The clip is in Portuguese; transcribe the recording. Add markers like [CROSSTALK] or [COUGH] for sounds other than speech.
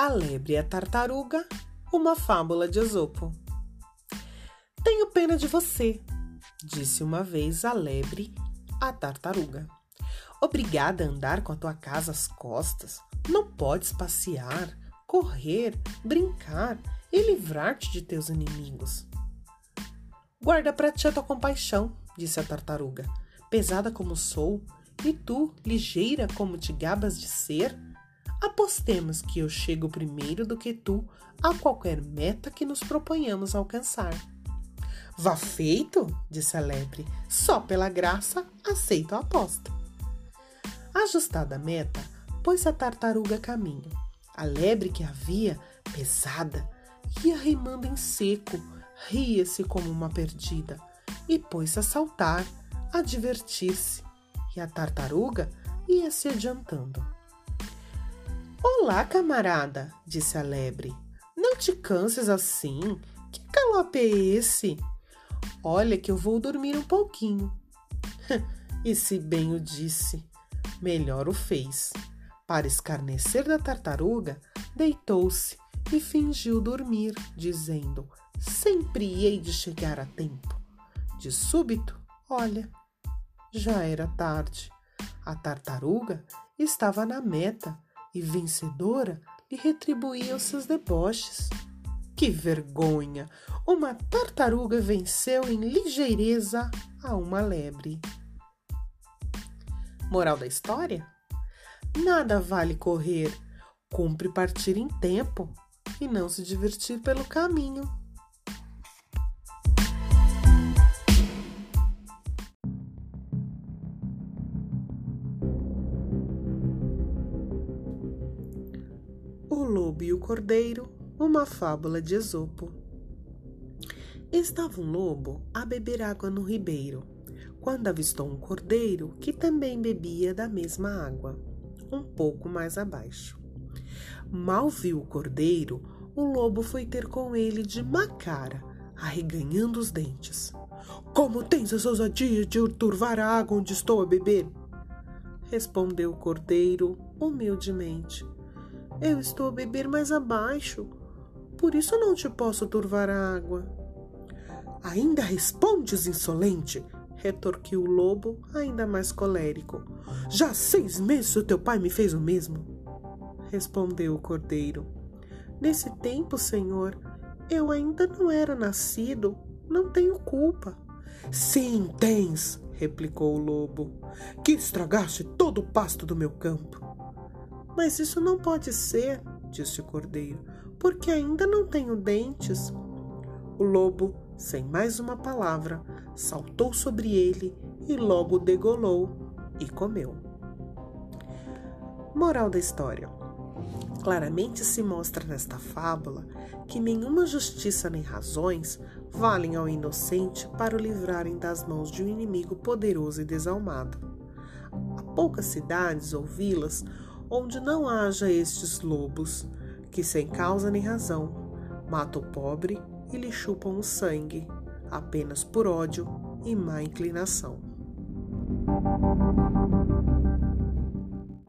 A lebre e a tartaruga, uma fábula de Esopo. Tenho pena de você, disse uma vez a lebre à tartaruga. Obrigada a andar com a tua casa às costas. Não podes passear, correr, brincar e livrar-te de teus inimigos. Guarda para ti a tua compaixão, disse a tartaruga. Pesada como sou, e tu, ligeira como te gabas de ser, apostemos que eu chego primeiro do que tu a qualquer meta que nos proponhamos alcançar. Vá feito, disse a lebre, só pela graça aceito a aposta. Ajustada a meta, pôs a tartaruga a caminho. A lebre que havia, pesada, ia remando em seco, ria-se como uma perdida e pôs-se a saltar, a divertir-se. E a tartaruga ia se adiantando. Olá, camarada, disse a lebre. Não te canses assim. Que galope é esse? Olha que eu vou dormir um pouquinho. [LAUGHS] e se bem o disse, melhor o fez. Para escarnecer da tartaruga, deitou-se e fingiu dormir, dizendo: Sempre hei de chegar a tempo. De súbito, olha, já era tarde. A tartaruga estava na meta e, vencedora, lhe retribuía os seus deboches. Que vergonha! Uma tartaruga venceu em ligeireza a uma lebre. Moral da história? Nada vale correr, cumpre partir em tempo e não se divertir pelo caminho. O Lobo e o Cordeiro, uma fábula de Esopo. Estava um lobo a beber água no ribeiro, quando avistou um cordeiro que também bebia da mesma água, um pouco mais abaixo. Mal viu o cordeiro, o lobo foi ter com ele de má cara, arreganhando os dentes. Como tens essa ousadia de turvar a água onde estou a beber? Respondeu o cordeiro humildemente. Eu estou a beber mais abaixo, por isso não te posso turvar a água. Ainda respondes, insolente? retorquiu o lobo, ainda mais colérico. Já seis meses o teu pai me fez o mesmo. Respondeu o cordeiro. Nesse tempo, senhor, eu ainda não era nascido, não tenho culpa. Sim, tens, replicou o lobo, que estragaste todo o pasto do meu campo. Mas isso não pode ser, disse o cordeiro, porque ainda não tenho dentes. O lobo, sem mais uma palavra, saltou sobre ele e logo degolou e comeu. Moral da história: Claramente se mostra nesta fábula que nenhuma justiça nem razões valem ao inocente para o livrarem das mãos de um inimigo poderoso e desalmado. Há poucas cidades ou vilas onde não haja estes lobos, que sem causa nem razão matam o pobre e lhe chupam o sangue, apenas por ódio e má inclinação.